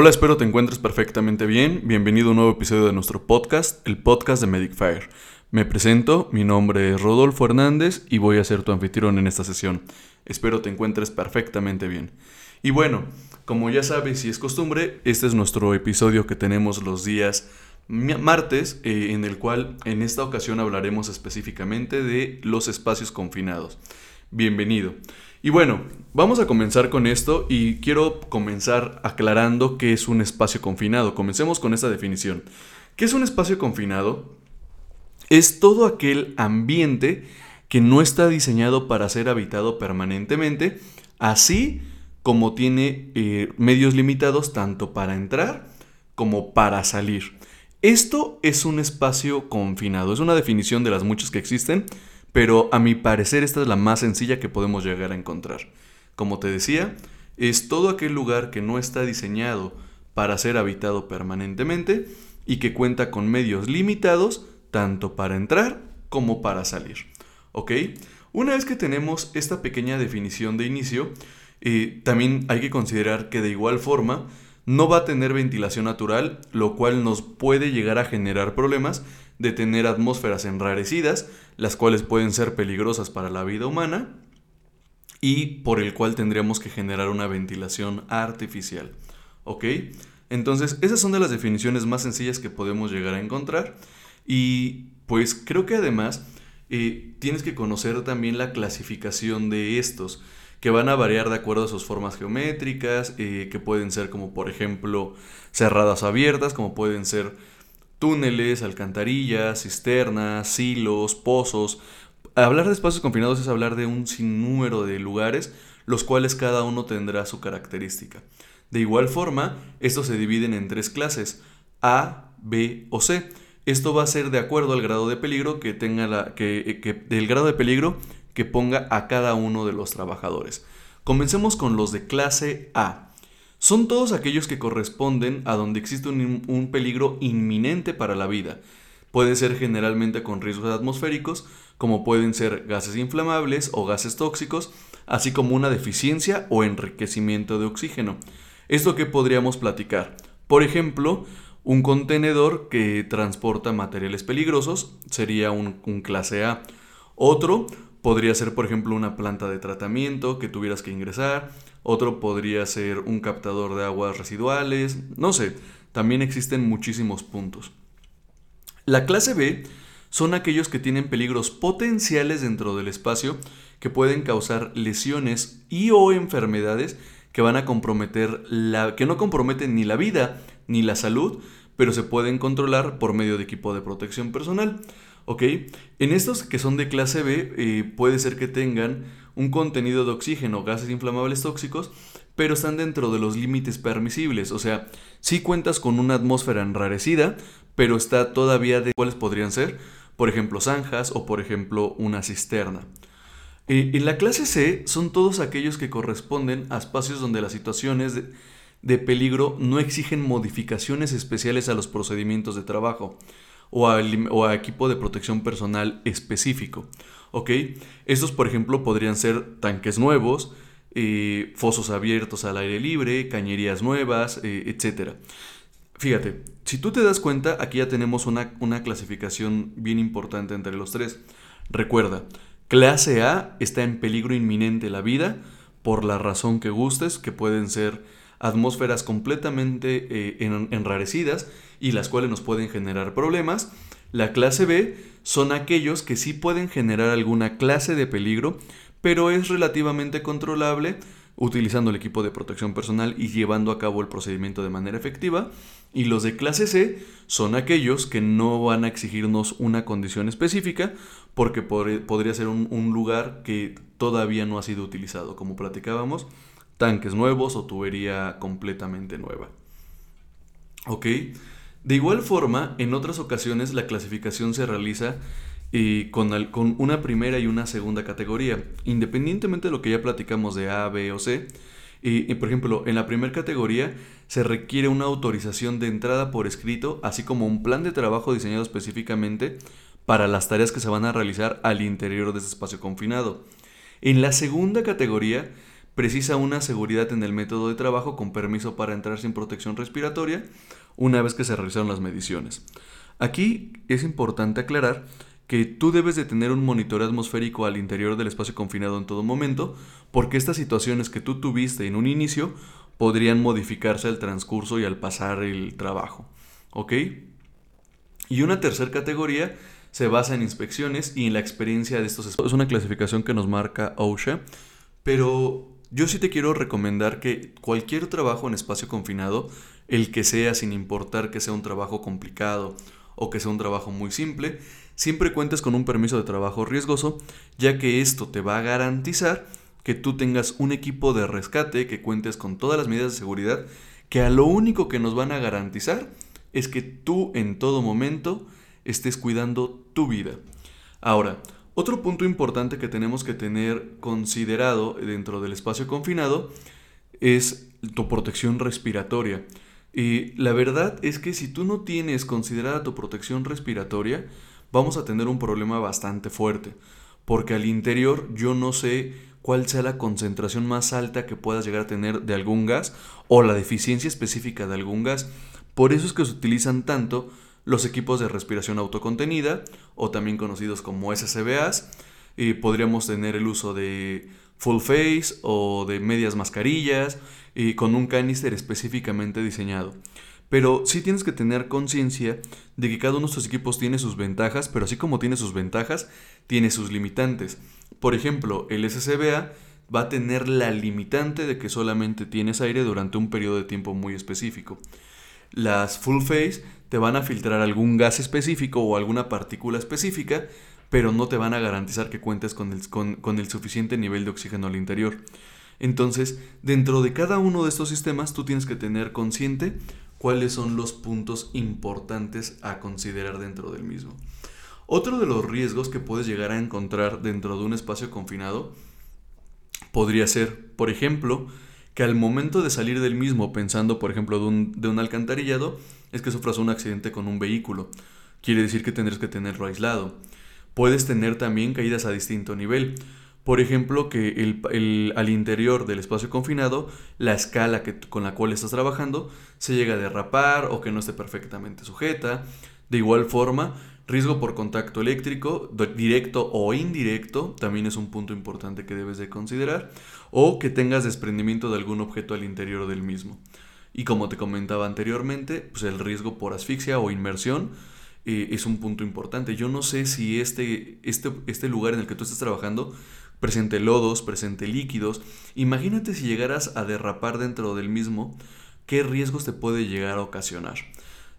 Hola, espero te encuentres perfectamente bien. Bienvenido a un nuevo episodio de nuestro podcast, el podcast de Medicfire. Me presento, mi nombre es Rodolfo Hernández y voy a ser tu anfitrión en esta sesión. Espero te encuentres perfectamente bien. Y bueno, como ya sabes y es costumbre, este es nuestro episodio que tenemos los días martes, eh, en el cual en esta ocasión hablaremos específicamente de los espacios confinados. Bienvenido. Y bueno, vamos a comenzar con esto y quiero comenzar aclarando qué es un espacio confinado. Comencemos con esta definición. ¿Qué es un espacio confinado? Es todo aquel ambiente que no está diseñado para ser habitado permanentemente, así como tiene eh, medios limitados tanto para entrar como para salir. Esto es un espacio confinado, es una definición de las muchas que existen, pero a mi parecer esta es la más sencilla que podemos llegar a encontrar. Como te decía, es todo aquel lugar que no está diseñado para ser habitado permanentemente y que cuenta con medios limitados tanto para entrar como para salir. ¿Ok? Una vez que tenemos esta pequeña definición de inicio, eh, también hay que considerar que de igual forma no va a tener ventilación natural, lo cual nos puede llegar a generar problemas de tener atmósferas enrarecidas, las cuales pueden ser peligrosas para la vida humana y por el cual tendríamos que generar una ventilación artificial. ¿Ok? Entonces, esas son de las definiciones más sencillas que podemos llegar a encontrar y pues creo que además eh, tienes que conocer también la clasificación de estos que van a variar de acuerdo a sus formas geométricas, eh, que pueden ser como por ejemplo cerradas abiertas, como pueden ser túneles, alcantarillas, cisternas, silos, pozos. Hablar de espacios confinados es hablar de un sinnúmero de lugares, los cuales cada uno tendrá su característica. De igual forma, estos se dividen en tres clases, A, B o C. Esto va a ser de acuerdo al grado de peligro que tenga la, que, que, del grado de peligro que ponga a cada uno de los trabajadores. Comencemos con los de clase A. Son todos aquellos que corresponden a donde existe un, peligro inminente para la vida. Puede ser generalmente con riesgos atmosféricos, como pueden ser gases inflamables o gases tóxicos, así como una deficiencia o enriquecimiento de oxígeno. Esto que podríamos platicar. Por ejemplo, un contenedor que transporta materiales peligrosos sería un clase A. Otro, Podría ser, por ejemplo, una planta de tratamiento que tuvieras que ingresar. Otro podría ser un captador de aguas residuales. No sé, también existen muchísimos puntos. La clase B son aquellos que tienen peligros potenciales dentro del espacio que pueden causar lesiones y o enfermedades que van a comprometer la que no comprometen ni la vida ni la salud, pero se pueden controlar por medio de equipo de protección personal. ¿Ok? En estos que son de clase B eh, puede ser que tengan un contenido de oxígeno, gases inflamables tóxicos, pero están dentro de los límites permisibles. O sea, sí cuentas con una atmósfera enrarecida, pero está todavía de cuáles podrían ser, por ejemplo, zanjas o por ejemplo una cisterna. Eh, en la clase C son todos aquellos que corresponden a espacios donde las situaciones de, de peligro no exigen modificaciones especiales a los procedimientos de trabajo o a, equipo de protección personal específico. ¿Ok? Estos, por ejemplo, podrían ser tanques nuevos, eh, fosos abiertos al aire libre, cañerías nuevas, eh, etc. Fíjate, si tú te das cuenta, aquí ya tenemos una, una clasificación bien importante entre los tres. Recuerda, clase A está en peligro inminente la vida por la razón que gustes, que pueden ser atmósferas completamente eh, enrarecidas y las cuales nos pueden generar problemas. La clase B son aquellos que sí pueden generar alguna clase de peligro, pero es relativamente controlable utilizando el equipo de protección personal y llevando a cabo el procedimiento de manera efectiva. Y los de clase C son aquellos que no van a exigirnos una condición específica porque podría ser un lugar que todavía no ha sido utilizado, como platicábamos tanques nuevos o tubería completamente nueva. ¿Ok? De igual forma, en otras ocasiones la clasificación se realiza con, con, una primera y una segunda categoría, independientemente de lo que ya platicamos de A, B o C. y por ejemplo, en la primera categoría se requiere una autorización de entrada por escrito, así como un plan de trabajo diseñado específicamente para las tareas que se van a realizar al interior de ese espacio confinado. En la segunda categoría precisa una seguridad en el método de trabajo con permiso para entrar sin protección respiratoria una vez que se realizaron las mediciones. Aquí es importante aclarar que tú debes de tener un monitoreo atmosférico al interior del espacio confinado en todo momento, porque estas situaciones que tú tuviste en un inicio podrían modificarse al transcurso y al pasar el trabajo. ¿Ok? Y una tercera categoría se basa en inspecciones y en la experiencia de estos espacios. Es una clasificación que nos marca OSHA, pero yo sí te quiero recomendar que cualquier trabajo en espacio confinado, el que sea sin importar que sea un trabajo complicado o que sea un trabajo muy simple, siempre cuentes con un permiso de trabajo riesgoso, ya que esto te va a garantizar que tú tengas un equipo de rescate, que cuentes con todas las medidas de seguridad, que a lo único que nos van a garantizar es que tú en todo momento estés cuidando tu vida. Ahora, otro punto importante que tenemos que tener considerado dentro del espacio confinado es tu protección respiratoria. Y la verdad es que si tú no tienes considerada tu protección respiratoria, vamos a tener un problema bastante fuerte. Porque al interior yo no sé cuál sea la concentración más alta que puedas llegar a tener de algún gas o la deficiencia específica de algún gas. Por eso es que se utilizan tanto los equipos de respiración autocontenida o también conocidos como SCBAs. Y podríamos tener el uso de full face o de medias mascarillas y con un canister específicamente diseñado. Pero sí tienes que tener conciencia de que cada uno de estos equipos tiene sus ventajas, pero así como tiene sus ventajas, tiene sus limitantes. Por ejemplo, el SCBA va a tener la limitante de que solamente tienes aire durante un periodo de tiempo muy específico. Las full face te van a filtrar algún gas específico o alguna partícula específica, pero no te van a garantizar que cuentes con el, con el suficiente nivel de oxígeno al interior. Entonces, dentro de cada uno de estos sistemas, tú tienes que tener consciente cuáles son los puntos importantes a considerar dentro del mismo. Otro de los riesgos que puedes llegar a encontrar dentro de un espacio confinado podría ser, por ejemplo, que al momento de salir del mismo, pensando por ejemplo de un, de un alcantarillado, es que sufras un accidente con un vehículo. Quiere decir que tendrás que tenerlo aislado. Puedes tener también caídas a distinto nivel. Por ejemplo, que el, al interior del espacio confinado, la escala que, con la cual estás trabajando se llega a derrapar o que no esté perfectamente sujeta. De igual forma, riesgo por contacto eléctrico, directo o indirecto, también es un punto importante que debes de considerar o que tengas desprendimiento de algún objeto al interior del mismo. Y como te comentaba anteriormente, pues el riesgo por asfixia o inmersión eh, es un punto importante. Yo no sé si este, este, este lugar en el que tú estás trabajando presente lodos, presente líquidos. Imagínate si llegaras a derrapar dentro del mismo, qué riesgos te puede llegar a ocasionar.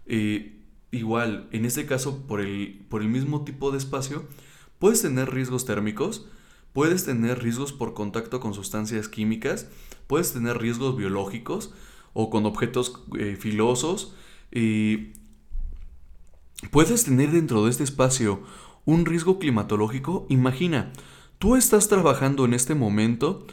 Eh, igual, en este caso, por el, por el mismo tipo de espacio, puedes tener riesgos térmicos, Puedes tener riesgos por contacto con sustancias químicas, puedes tener riesgos biológicos o con objetos eh, filosos. Y puedes tener dentro de este espacio un riesgo climatológico. Imagina, tú estás trabajando en este momento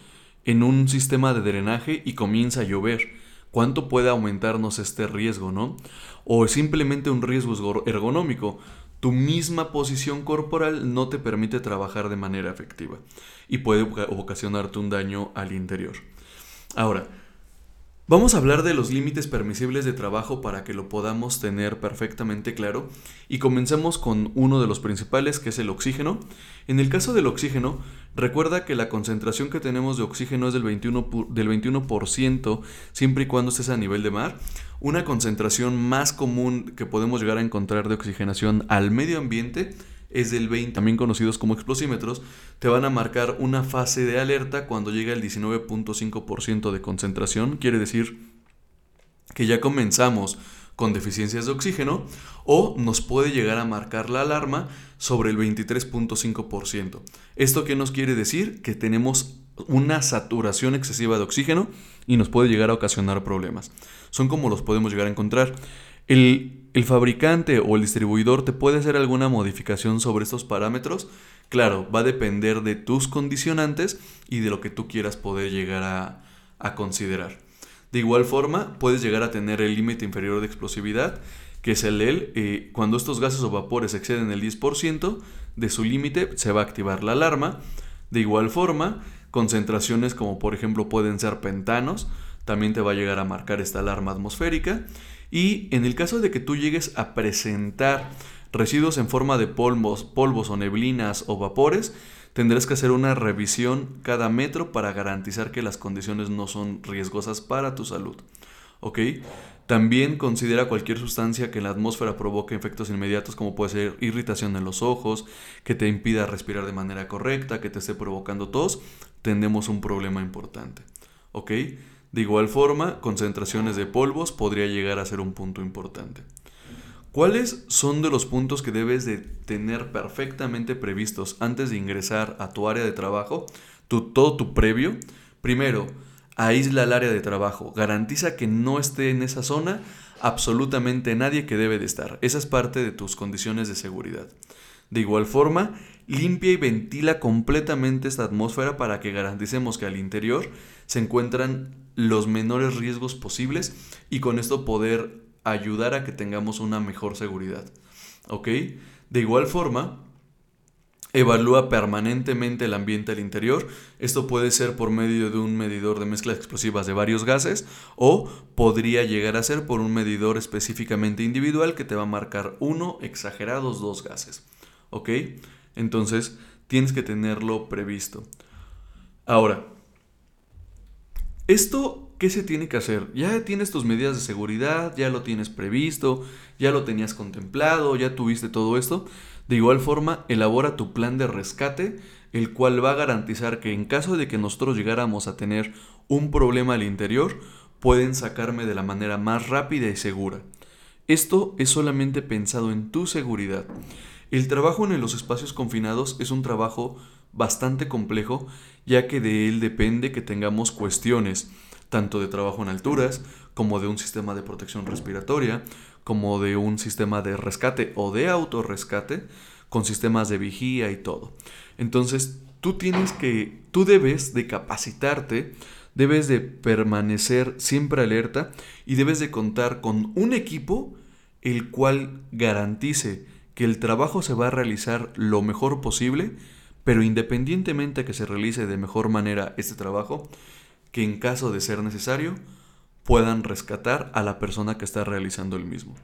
en un sistema de drenaje y comienza a llover. ¿Cuánto puede aumentarnos este riesgo, no? O simplemente un riesgo ergonómico tu misma posición corporal no te permite trabajar de manera efectiva y puede ocasionarte un daño al interior. Ahora, Vamos a hablar de los límites permisibles de trabajo para que lo podamos tener perfectamente claro y comencemos con uno de los principales que es el oxígeno. En el caso del oxígeno, recuerda que la concentración que tenemos de oxígeno es del 21%, del 21% siempre y cuando estés a nivel de mar. Una concentración más común que podemos llegar a encontrar de oxigenación al medio ambiente es del 20, también conocidos como explosímetros, te van a marcar una fase de alerta cuando llega el 19.5% de concentración, quiere decir que ya comenzamos con deficiencias de oxígeno o nos puede llegar a marcar la alarma sobre el 23.5%. ¿Esto qué nos quiere decir? Que tenemos una saturación excesiva de oxígeno y nos puede llegar a ocasionar problemas. Son como los podemos llegar a encontrar. El, fabricante o el distribuidor te puede hacer alguna modificación sobre estos parámetros. Claro, va a depender de tus condicionantes y de lo que tú quieras poder llegar a, considerar. De igual forma, puedes llegar a tener el límite inferior de explosividad, que es el EL. Eh, cuando estos gases o vapores exceden el 10% de su límite, se va a activar la alarma. De igual forma, concentraciones como por ejemplo pueden ser pentanos, también te va a llegar a marcar esta alarma atmosférica. Y en el caso de que tú llegues a presentar residuos en forma de polvos, polvos o neblinas o vapores, tendrás que hacer una revisión cada metro para garantizar que las condiciones no son riesgosas para tu salud. ¿Ok? También considera cualquier sustancia que en la atmósfera provoque efectos inmediatos como puede ser irritación en los ojos, que te impida respirar de manera correcta, que te esté provocando tos, tenemos un problema importante. ¿Ok? De igual forma, concentraciones de polvos podría llegar a ser un punto importante. ¿Cuáles son de los puntos que debes de tener perfectamente previstos antes de ingresar a tu área de trabajo? todo tu previo. Primero, aísla el área de trabajo. Garantiza que no esté en esa zona absolutamente nadie que debe de estar. Esa es parte de tus condiciones de seguridad. De igual forma, limpia y ventila completamente esta atmósfera para que garanticemos que al interior se encuentran los menores riesgos posibles y con esto poder ayudar a que tengamos una mejor seguridad. ¿Ok? De igual forma, evalúa permanentemente el ambiente al interior. Esto puede ser por medio de un medidor de mezclas explosivas de varios gases o podría llegar a ser por un medidor específicamente individual que te va a marcar uno, exagerados dos gases. ¿Ok? Entonces, tienes que tenerlo previsto. Ahora, esto ¿qué se tiene que hacer? Ya tienes tus medidas de seguridad, ya lo tienes previsto, ya lo tenías contemplado, ya tuviste todo esto. De igual forma, elabora tu plan de rescate, el cual va a garantizar que en caso de que nosotros llegáramos a tener un problema al interior, pueden sacarme de la manera más rápida y segura. Esto es solamente pensado en tu seguridad. El trabajo en los espacios confinados es un trabajo bastante complejo, ya que de él depende que tengamos cuestiones tanto de trabajo en alturas, como de un sistema de protección respiratoria, como de un sistema de rescate o de autorrescate, con sistemas de vigía y todo. Entonces, tú tienes que, tú debes de capacitarte, debes de permanecer siempre alerta y debes de contar con un equipo el cual garantice que el trabajo se va a realizar lo mejor posible, pero independientemente que se realice de mejor manera este trabajo, que en caso de ser necesario puedan rescatar a la persona que está realizando el mismo.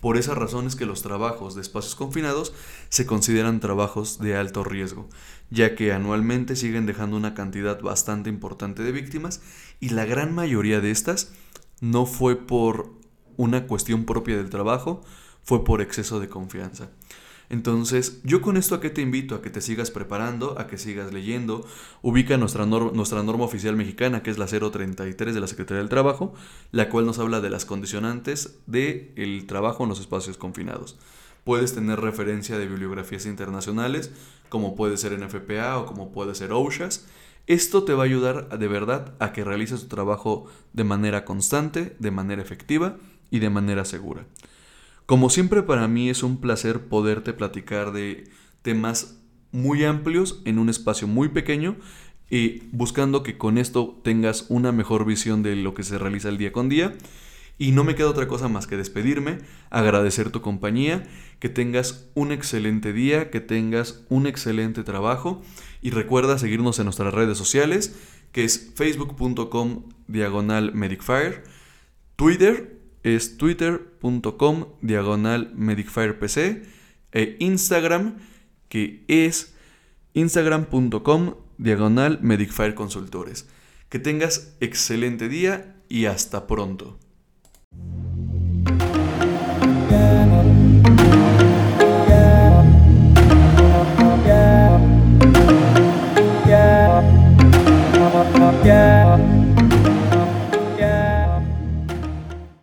Por esa razón es que los trabajos de espacios confinados se consideran trabajos de alto riesgo, ya que anualmente siguen dejando una cantidad bastante importante de víctimas y la gran mayoría de estas no fue por una cuestión propia del trabajo, fue por exceso de confianza. Entonces, yo con esto a qué te invito, a que te sigas preparando, a que sigas leyendo. Ubica nuestra, nuestra norma oficial mexicana, que es la 033 de la Secretaría del Trabajo, la cual nos habla de las condicionantes del el trabajo en los espacios confinados. Puedes tener referencia de bibliografías internacionales, como puede ser NFPA o como puede ser OSHAS. Esto te va a ayudar de verdad a que realices tu trabajo de manera constante, de manera efectiva y de manera segura. Como siempre para mí es un placer poderte platicar de temas muy amplios en un espacio muy pequeño y buscando que con esto tengas una mejor visión de lo que se realiza el día con día. Y no me queda otra cosa más que despedirme, agradecer tu compañía, que tengas un excelente día, que tengas un excelente trabajo y recuerda seguirnos en nuestras redes sociales, que es facebook.com diagonal medicfire, Twitter es twitter.com diagonal medicfirepc e Instagram que es instagram.com diagonal medicfire consultores. Que tengas excelente día y hasta pronto.